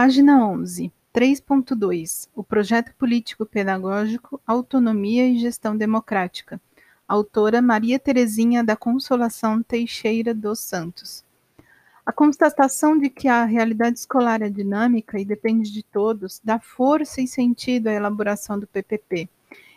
Página 11, 3.2 O Projeto Político Pedagógico, Autonomia e Gestão Democrática. Autora Maria Terezinha da Consolação Teixeira dos Santos. A constatação de que a realidade escolar é dinâmica e depende de todos dá força e sentido à elaboração do PPP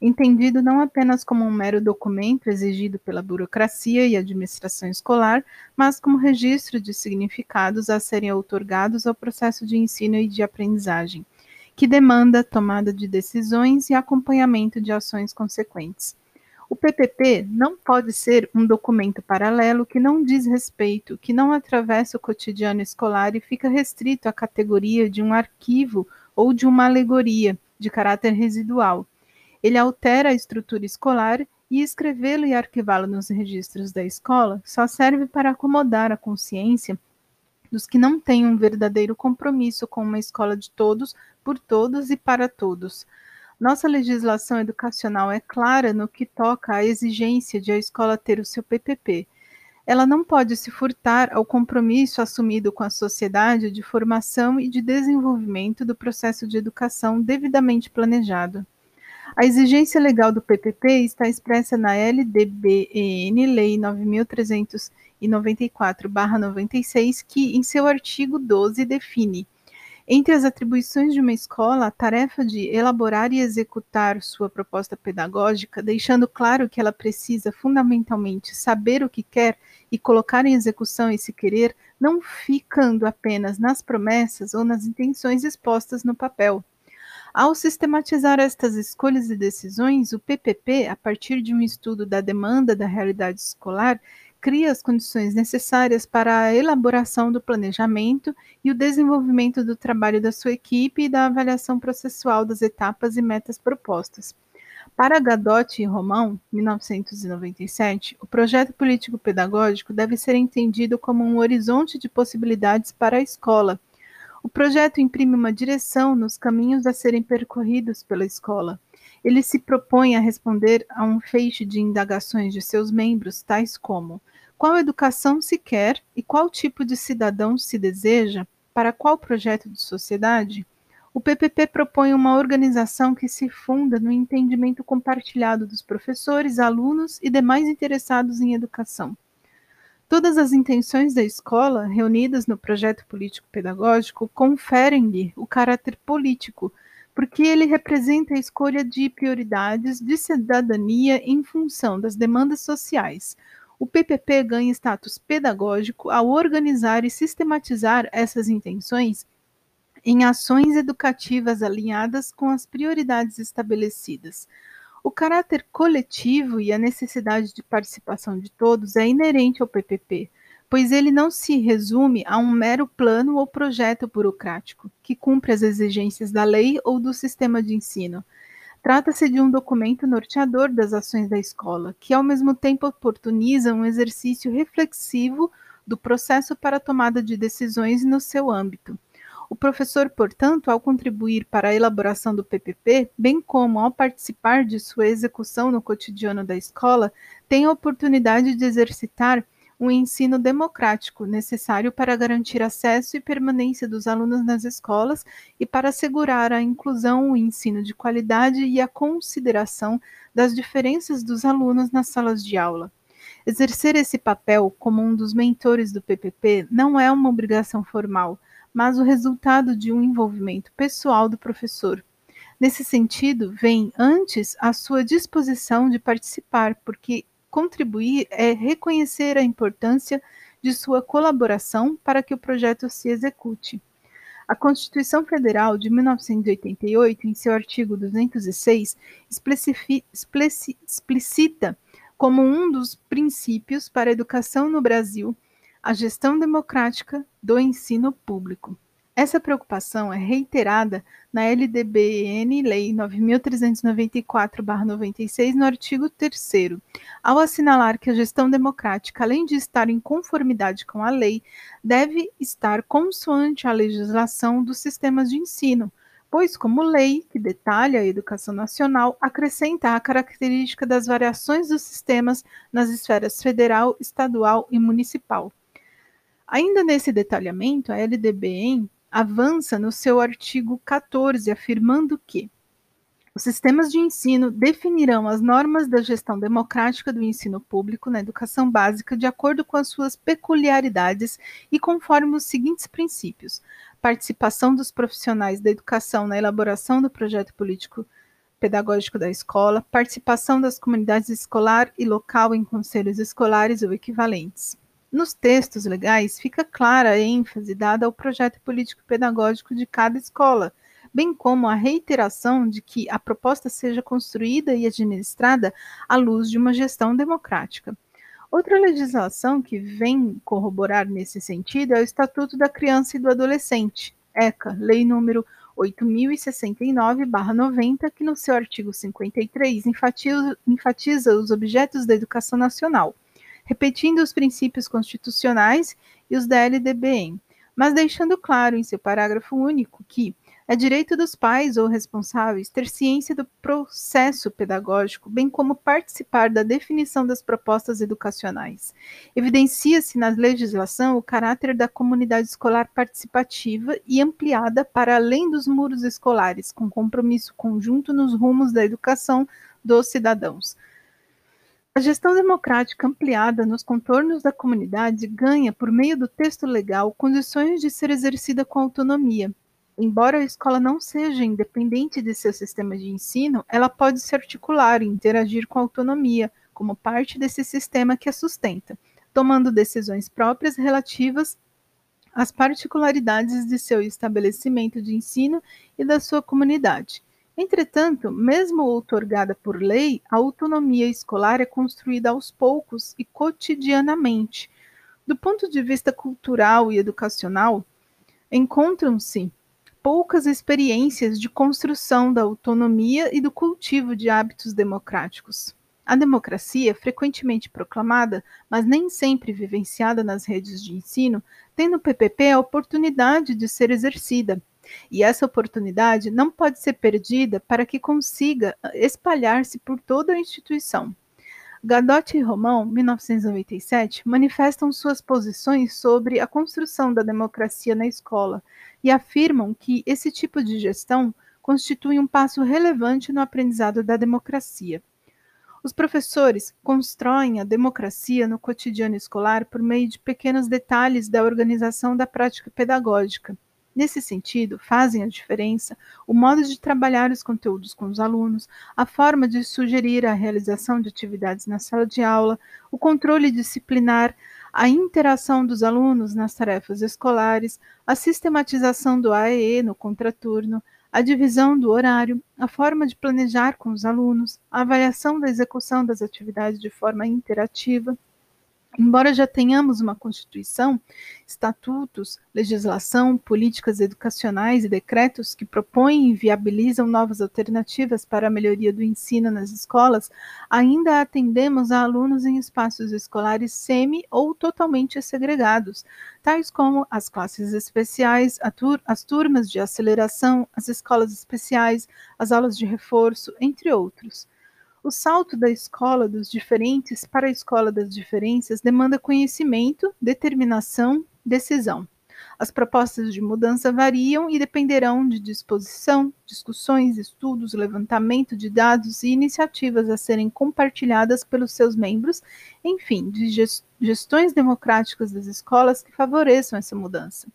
entendido não apenas como um mero documento exigido pela burocracia e administração escolar, mas como registro de significados a serem outorgados ao processo de ensino e de aprendizagem, que demanda tomada de decisões e acompanhamento de ações consequentes. O PPP não pode ser um documento paralelo que não diz respeito, que não atravessa o cotidiano escolar e fica restrito à categoria de um arquivo ou de uma alegoria de caráter residual ele altera a estrutura escolar e escrevê-lo e arquivá-lo nos registros da escola só serve para acomodar a consciência dos que não têm um verdadeiro compromisso com uma escola de todos, por todos e para todos. Nossa legislação educacional é clara no que toca à exigência de a escola ter o seu PPP. Ela não pode se furtar ao compromisso assumido com a sociedade de formação e de desenvolvimento do processo de educação devidamente planejado. A exigência legal do PPP está expressa na LDBEN, Lei 9394/96, que em seu artigo 12 define entre as atribuições de uma escola, a tarefa de elaborar e executar sua proposta pedagógica, deixando claro que ela precisa fundamentalmente saber o que quer e colocar em execução esse querer, não ficando apenas nas promessas ou nas intenções expostas no papel. Ao sistematizar estas escolhas e decisões, o PPP, a partir de um estudo da demanda da realidade escolar, cria as condições necessárias para a elaboração do planejamento e o desenvolvimento do trabalho da sua equipe e da avaliação processual das etapas e metas propostas. Para Gadotti e Romão, 1997, o projeto político-pedagógico deve ser entendido como um horizonte de possibilidades para a escola, o projeto imprime uma direção nos caminhos a serem percorridos pela escola. Ele se propõe a responder a um feixe de indagações de seus membros, tais como: qual educação se quer e qual tipo de cidadão se deseja, para qual projeto de sociedade? O PPP propõe uma organização que se funda no entendimento compartilhado dos professores, alunos e demais interessados em educação. Todas as intenções da escola, reunidas no projeto político-pedagógico, conferem-lhe o caráter político, porque ele representa a escolha de prioridades de cidadania em função das demandas sociais. O PPP ganha status pedagógico ao organizar e sistematizar essas intenções em ações educativas alinhadas com as prioridades estabelecidas. O caráter coletivo e a necessidade de participação de todos é inerente ao PPP, pois ele não se resume a um mero plano ou projeto burocrático que cumpre as exigências da lei ou do sistema de ensino. Trata-se de um documento norteador das ações da escola, que ao mesmo tempo oportuniza um exercício reflexivo do processo para a tomada de decisões no seu âmbito. O professor, portanto, ao contribuir para a elaboração do PPP, bem como ao participar de sua execução no cotidiano da escola, tem a oportunidade de exercitar um ensino democrático necessário para garantir acesso e permanência dos alunos nas escolas e para assegurar a inclusão, o ensino de qualidade e a consideração das diferenças dos alunos nas salas de aula. Exercer esse papel como um dos mentores do PPP não é uma obrigação formal, mas o resultado de um envolvimento pessoal do professor. Nesse sentido, vem antes a sua disposição de participar, porque contribuir é reconhecer a importância de sua colaboração para que o projeto se execute. A Constituição Federal de 1988, em seu artigo 206, explicita como um dos princípios para a educação no Brasil a gestão democrática do ensino público. Essa preocupação é reiterada na LDBN Lei 9394/96 no artigo 3 ao assinalar que a gestão democrática, além de estar em conformidade com a lei, deve estar consoante a legislação dos sistemas de ensino, pois como lei que detalha a educação nacional, acrescenta a característica das variações dos sistemas nas esferas federal, estadual e municipal. Ainda nesse detalhamento, a LDBM avança no seu artigo 14, afirmando que os sistemas de ensino definirão as normas da gestão democrática do ensino público na educação básica de acordo com as suas peculiaridades e conforme os seguintes princípios: participação dos profissionais da educação na elaboração do projeto político pedagógico da escola, participação das comunidades escolar e local em conselhos escolares ou equivalentes. Nos textos legais fica clara a ênfase dada ao projeto político pedagógico de cada escola bem como a reiteração de que a proposta seja construída e administrada à luz de uma gestão democrática. Outra legislação que vem corroborar nesse sentido é o Estatuto da Criança e do Adolescente, ECA, Lei número 8069-90, que no seu artigo 53 enfatiza, enfatiza os objetos da educação nacional, repetindo os princípios constitucionais e os da LDBM, mas deixando claro em seu parágrafo único que é direito dos pais ou responsáveis ter ciência do processo pedagógico, bem como participar da definição das propostas educacionais. Evidencia-se na legislação o caráter da comunidade escolar participativa e ampliada para além dos muros escolares, com compromisso conjunto nos rumos da educação dos cidadãos. A gestão democrática ampliada nos contornos da comunidade ganha, por meio do texto legal, condições de ser exercida com autonomia, Embora a escola não seja independente de seu sistema de ensino, ela pode se articular e interagir com autonomia, como parte desse sistema que a sustenta, tomando decisões próprias relativas às particularidades de seu estabelecimento de ensino e da sua comunidade. Entretanto, mesmo outorgada por lei, a autonomia escolar é construída aos poucos e cotidianamente. Do ponto de vista cultural e educacional, encontram-se poucas experiências de construção da autonomia e do cultivo de hábitos democráticos. A democracia, frequentemente proclamada, mas nem sempre vivenciada nas redes de ensino, tem no PPP a oportunidade de ser exercida. E essa oportunidade não pode ser perdida para que consiga espalhar-se por toda a instituição. Gadot e Romão, 1997, manifestam suas posições sobre a construção da democracia na escola e afirmam que esse tipo de gestão constitui um passo relevante no aprendizado da democracia. Os professores constroem a democracia no cotidiano escolar por meio de pequenos detalhes da organização da prática pedagógica Nesse sentido, fazem a diferença o modo de trabalhar os conteúdos com os alunos, a forma de sugerir a realização de atividades na sala de aula, o controle disciplinar, a interação dos alunos nas tarefas escolares, a sistematização do AEE no contraturno, a divisão do horário, a forma de planejar com os alunos, a avaliação da execução das atividades de forma interativa. Embora já tenhamos uma Constituição, estatutos, legislação, políticas educacionais e decretos que propõem e viabilizam novas alternativas para a melhoria do ensino nas escolas, ainda atendemos a alunos em espaços escolares semi ou totalmente segregados, tais como as classes especiais, as turmas de aceleração, as escolas especiais, as aulas de reforço, entre outros. O salto da escola dos diferentes para a escola das diferenças demanda conhecimento, determinação, decisão. As propostas de mudança variam e dependerão de disposição, discussões, estudos, levantamento de dados e iniciativas a serem compartilhadas pelos seus membros, enfim, de gestões democráticas das escolas que favoreçam essa mudança.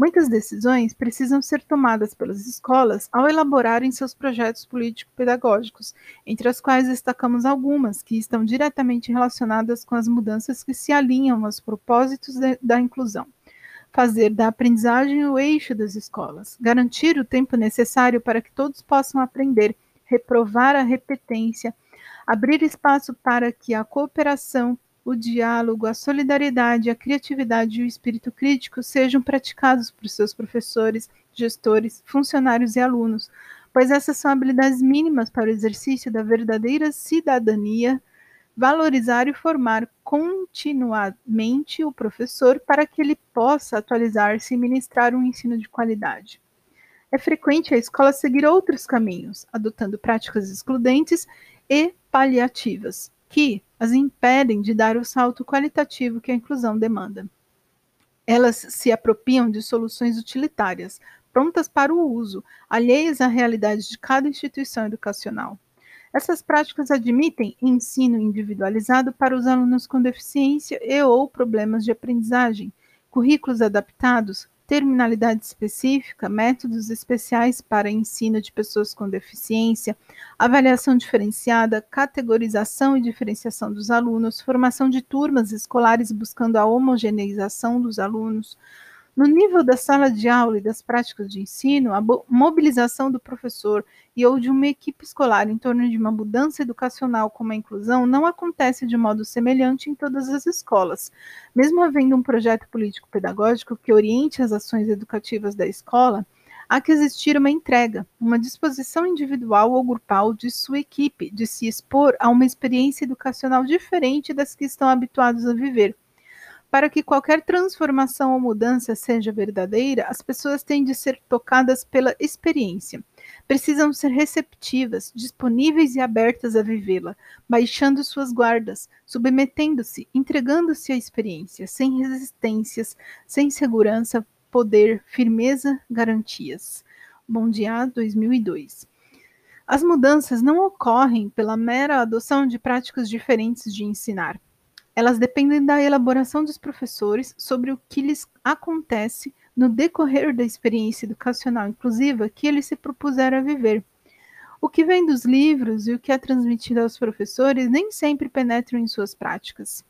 Muitas decisões precisam ser tomadas pelas escolas ao elaborarem seus projetos político-pedagógicos, entre as quais destacamos algumas que estão diretamente relacionadas com as mudanças que se alinham aos propósitos de, da inclusão. Fazer da aprendizagem o eixo das escolas, garantir o tempo necessário para que todos possam aprender, reprovar a repetência, abrir espaço para que a cooperação o diálogo, a solidariedade, a criatividade e o espírito crítico sejam praticados por seus professores, gestores, funcionários e alunos, pois essas são habilidades mínimas para o exercício da verdadeira cidadania, valorizar e formar continuamente o professor para que ele possa atualizar-se e ministrar um ensino de qualidade. É frequente a escola seguir outros caminhos, adotando práticas excludentes e paliativas, que as impedem de dar o salto qualitativo que a inclusão demanda. Elas se apropriam de soluções utilitárias, prontas para o uso, alheias à realidade de cada instituição educacional. Essas práticas admitem ensino individualizado para os alunos com deficiência e ou problemas de aprendizagem, currículos adaptados, terminalidade específica, métodos especiais para ensino de pessoas com deficiência, avaliação diferenciada, categorização e diferenciação dos alunos, formação de turmas escolares buscando a homogeneização dos alunos, no nível da sala de aula e das práticas de ensino, a mobilização do professor e ou de uma equipe escolar em torno de uma mudança educacional como a inclusão não acontece de modo semelhante em todas as escolas. Mesmo havendo um projeto político-pedagógico que oriente as ações educativas da escola, há que existir uma entrega, uma disposição individual ou grupal de sua equipe de se expor a uma experiência educacional diferente das que estão habituados a viver para que qualquer transformação ou mudança seja verdadeira, as pessoas têm de ser tocadas pela experiência. Precisam ser receptivas, disponíveis e abertas a vivê-la, baixando suas guardas, submetendo-se, entregando-se à experiência, sem resistências, sem segurança, poder, firmeza, garantias. Bom dia 2002. As mudanças não ocorrem pela mera adoção de práticas diferentes de ensinar elas dependem da elaboração dos professores sobre o que lhes acontece no decorrer da experiência educacional inclusiva que eles se propuseram a viver. O que vem dos livros e o que é transmitido aos professores nem sempre penetram em suas práticas.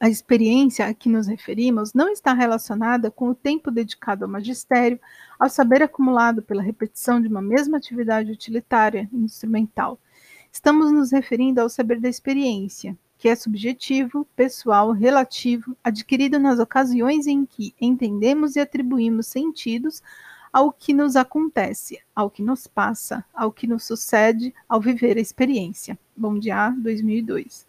A experiência a que nos referimos não está relacionada com o tempo dedicado ao magistério, ao saber acumulado pela repetição de uma mesma atividade utilitária instrumental. Estamos nos referindo ao saber da experiência, que é subjetivo, pessoal, relativo, adquirido nas ocasiões em que entendemos e atribuímos sentidos ao que nos acontece, ao que nos passa, ao que nos sucede ao viver a experiência. Bom dia, 2002.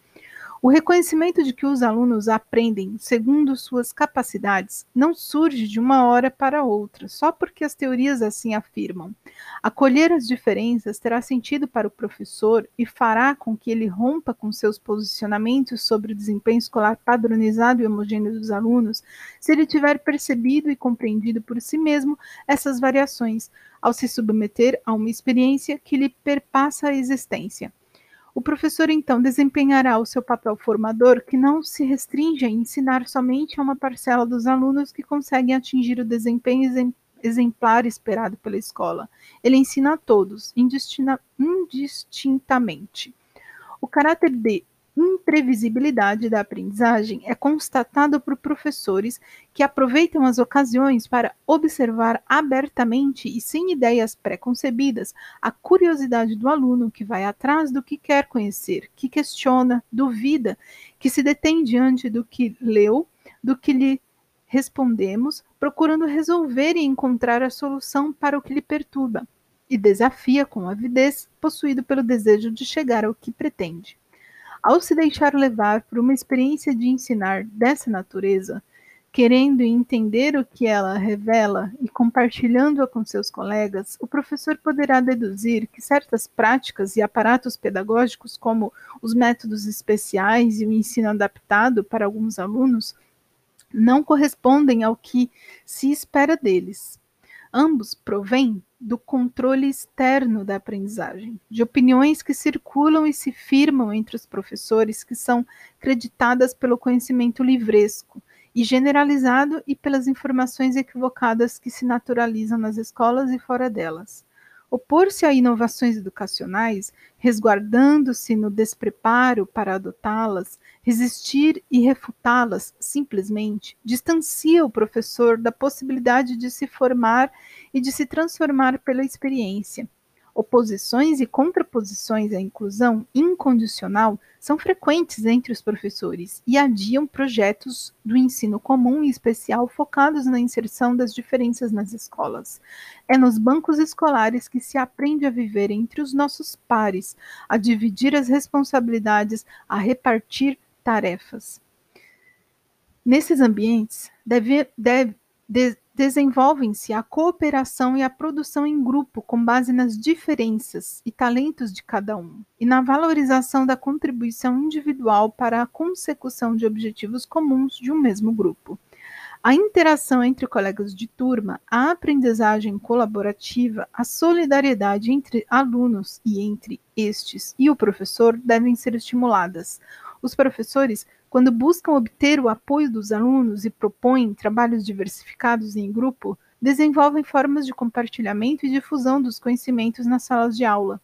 O reconhecimento de que os alunos aprendem segundo suas capacidades não surge de uma hora para outra, só porque as teorias assim afirmam. Acolher as diferenças terá sentido para o professor e fará com que ele rompa com seus posicionamentos sobre o desempenho escolar padronizado e homogêneo dos alunos, se ele tiver percebido e compreendido por si mesmo essas variações, ao se submeter a uma experiência que lhe perpassa a existência. O professor então desempenhará o seu papel formador, que não se restringe a ensinar somente a uma parcela dos alunos que conseguem atingir o desempenho exemplar esperado pela escola. Ele ensina a todos, indistintamente. O caráter de imprevisibilidade da aprendizagem é constatado por professores que aproveitam as ocasiões para observar abertamente e sem ideias pré-concebidas a curiosidade do aluno que vai atrás do que quer conhecer, que questiona, duvida, que se detém diante do que leu, do que lhe respondemos, procurando resolver e encontrar a solução para o que lhe perturba, e desafia com avidez, possuído pelo desejo de chegar ao que pretende. Ao se deixar levar por uma experiência de ensinar dessa natureza, querendo entender o que ela revela e compartilhando-a com seus colegas, o professor poderá deduzir que certas práticas e aparatos pedagógicos, como os métodos especiais e o ensino adaptado para alguns alunos, não correspondem ao que se espera deles. Ambos provêm do controle externo da aprendizagem, de opiniões que circulam e se firmam entre os professores que são creditadas pelo conhecimento livresco e generalizado e pelas informações equivocadas que se naturalizam nas escolas e fora delas. Opor-se a inovações educacionais, resguardando-se no despreparo para adotá-las, resistir e refutá-las simplesmente, distancia o professor da possibilidade de se formar e de se transformar pela experiência. Oposições e contraposições à inclusão incondicional são frequentes entre os professores e adiam projetos do ensino comum e especial focados na inserção das diferenças nas escolas. É nos bancos escolares que se aprende a viver entre os nossos pares, a dividir as responsabilidades, a repartir tarefas. Nesses ambientes, deve, deve, de, desenvolvem-se a cooperação e a produção em grupo com base nas diferenças e talentos de cada um, e na valorização da contribuição individual para a consecução de objetivos comuns de um mesmo grupo. A interação entre colegas de turma, a aprendizagem colaborativa, a solidariedade entre alunos e entre estes e o professor devem ser estimuladas. Os professores, quando buscam obter o apoio dos alunos e propõem trabalhos diversificados em grupo, desenvolvem formas de compartilhamento e difusão dos conhecimentos nas salas de aula.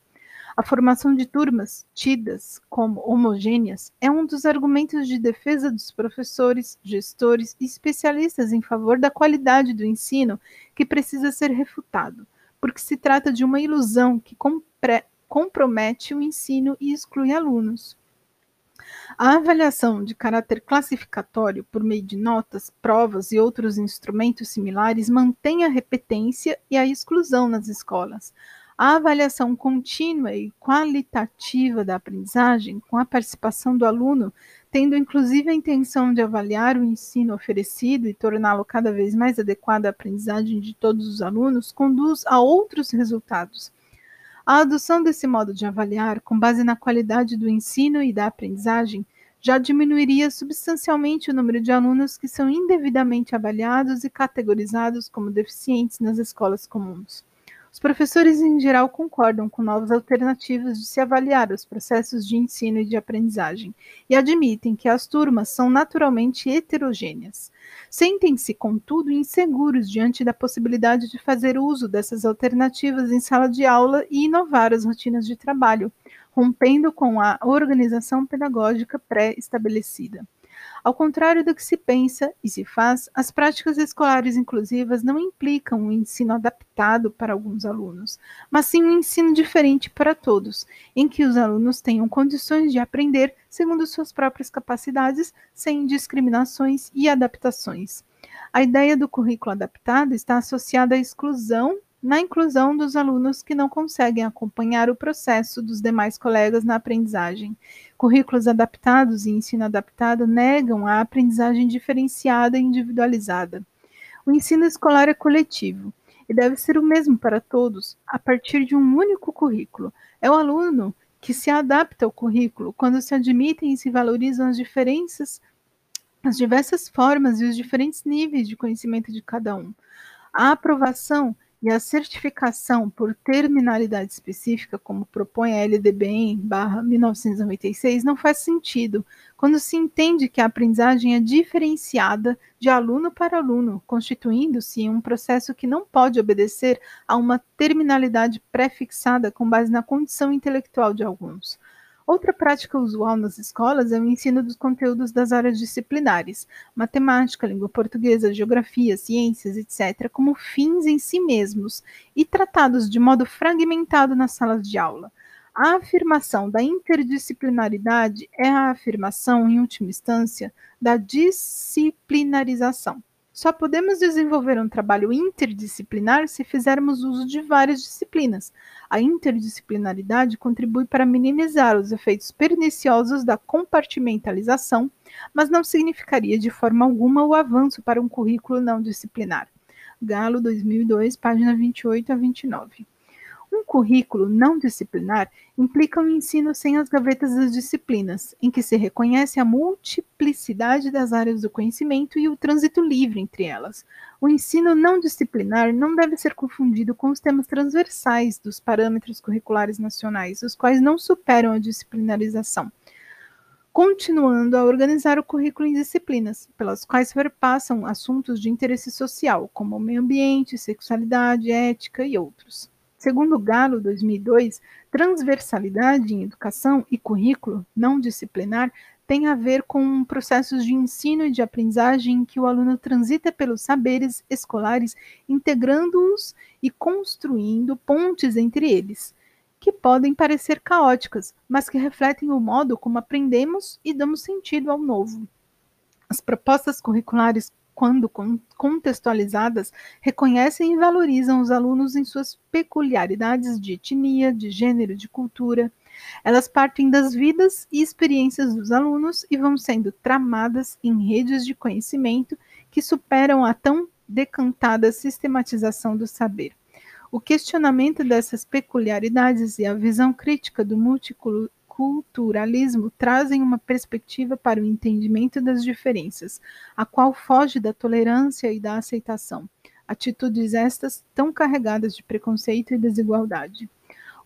A formação de turmas, tidas como homogêneas, é um dos argumentos de defesa dos professores, gestores e especialistas em favor da qualidade do ensino que precisa ser refutado, porque se trata de uma ilusão que compromete o ensino e exclui alunos. A avaliação de caráter classificatório por meio de notas, provas e outros instrumentos similares mantém a repetência e a exclusão nas escolas, a avaliação contínua e qualitativa da aprendizagem, com a participação do aluno, tendo inclusive a intenção de avaliar o ensino oferecido e torná-lo cada vez mais adequado à aprendizagem de todos os alunos, conduz a outros resultados. A adoção desse modo de avaliar, com base na qualidade do ensino e da aprendizagem, já diminuiria substancialmente o número de alunos que são indevidamente avaliados e categorizados como deficientes nas escolas comuns. Os professores, em geral, concordam com novas alternativas de se avaliar os processos de ensino e de aprendizagem e admitem que as turmas são naturalmente heterogêneas. Sentem-se, contudo, inseguros diante da possibilidade de fazer uso dessas alternativas em sala de aula e inovar as rotinas de trabalho, rompendo com a organização pedagógica pré-estabelecida. Ao contrário do que se pensa e se faz, as práticas escolares inclusivas não implicam um ensino adaptado para alguns alunos, mas sim um ensino diferente para todos, em que os alunos tenham condições de aprender segundo suas próprias capacidades, sem discriminações e adaptações. A ideia do currículo adaptado está associada à exclusão na inclusão dos alunos que não conseguem acompanhar o processo dos demais colegas na aprendizagem. Currículos adaptados e ensino adaptado negam a aprendizagem diferenciada e individualizada. O ensino escolar é coletivo e deve ser o mesmo para todos, a partir de um único currículo. É o aluno que se adapta ao currículo quando se admitem e se valorizam as diferenças, as diversas formas e os diferentes níveis de conhecimento de cada um. A aprovação e a certificação por terminalidade específica, como propõe a LDB 1996, não faz sentido quando se entende que a aprendizagem é diferenciada de aluno para aluno, constituindo-se um processo que não pode obedecer a uma terminalidade pré-fixada com base na condição intelectual de alguns. Outra prática usual nas escolas é o ensino dos conteúdos das áreas disciplinares, matemática, língua portuguesa, geografia, ciências, etc., como fins em si mesmos e tratados de modo fragmentado nas salas de aula. A afirmação da interdisciplinaridade é a afirmação, em última instância, da disciplinarização. Só podemos desenvolver um trabalho interdisciplinar se fizermos uso de várias disciplinas. A interdisciplinaridade contribui para minimizar os efeitos perniciosos da compartimentalização, mas não significaria de forma alguma o avanço para um currículo não disciplinar. Galo 2002, página 28 a 29. Um currículo não disciplinar implica um ensino sem as gavetas das disciplinas, em que se reconhece a multiplicidade das áreas do conhecimento e o trânsito livre entre elas. O ensino não disciplinar não deve ser confundido com os temas transversais dos parâmetros curriculares nacionais, os quais não superam a disciplinarização continuando a organizar o currículo em disciplinas, pelas quais perpassam assuntos de interesse social, como meio ambiente, sexualidade, ética e outros. Segundo Galo, 2002, transversalidade em educação e currículo não disciplinar tem a ver com processos de ensino e de aprendizagem em que o aluno transita pelos saberes escolares, integrando-os e construindo pontes entre eles, que podem parecer caóticas, mas que refletem o modo como aprendemos e damos sentido ao novo. As propostas curriculares quando contextualizadas, reconhecem e valorizam os alunos em suas peculiaridades de etnia, de gênero, de cultura. Elas partem das vidas e experiências dos alunos e vão sendo tramadas em redes de conhecimento que superam a tão decantada sistematização do saber. O questionamento dessas peculiaridades e a visão crítica do multiculturalismo trazem uma perspectiva para o entendimento das diferenças, a qual foge da tolerância e da aceitação, atitudes estas tão carregadas de preconceito e desigualdade.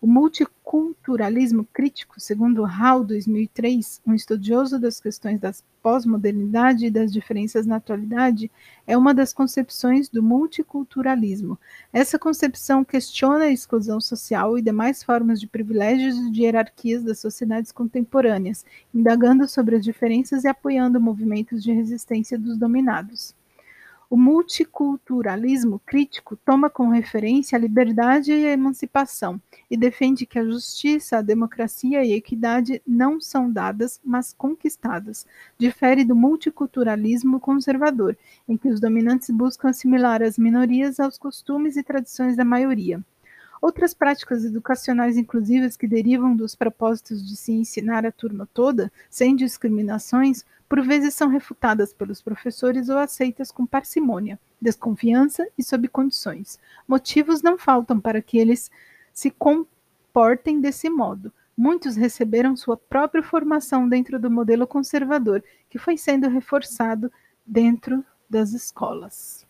O multiculturalismo crítico, segundo Hall 2003, um estudioso das questões da pós-modernidade e das diferenças na atualidade, é uma das concepções do multiculturalismo. Essa concepção questiona a exclusão social e demais formas de privilégios e de hierarquias das sociedades contemporâneas, indagando sobre as diferenças e apoiando movimentos de resistência dos dominados. O multiculturalismo crítico toma como referência a liberdade e a emancipação e defende que a justiça, a democracia e a equidade não são dadas, mas conquistadas. Difere do multiculturalismo conservador, em que os dominantes buscam assimilar as minorias aos costumes e tradições da maioria. Outras práticas educacionais inclusivas que derivam dos propósitos de se ensinar a turma toda, sem discriminações, por vezes são refutadas pelos professores ou aceitas com parcimônia, desconfiança e sob condições. Motivos não faltam para que eles se comportem desse modo. Muitos receberam sua própria formação dentro do modelo conservador, que foi sendo reforçado dentro das escolas.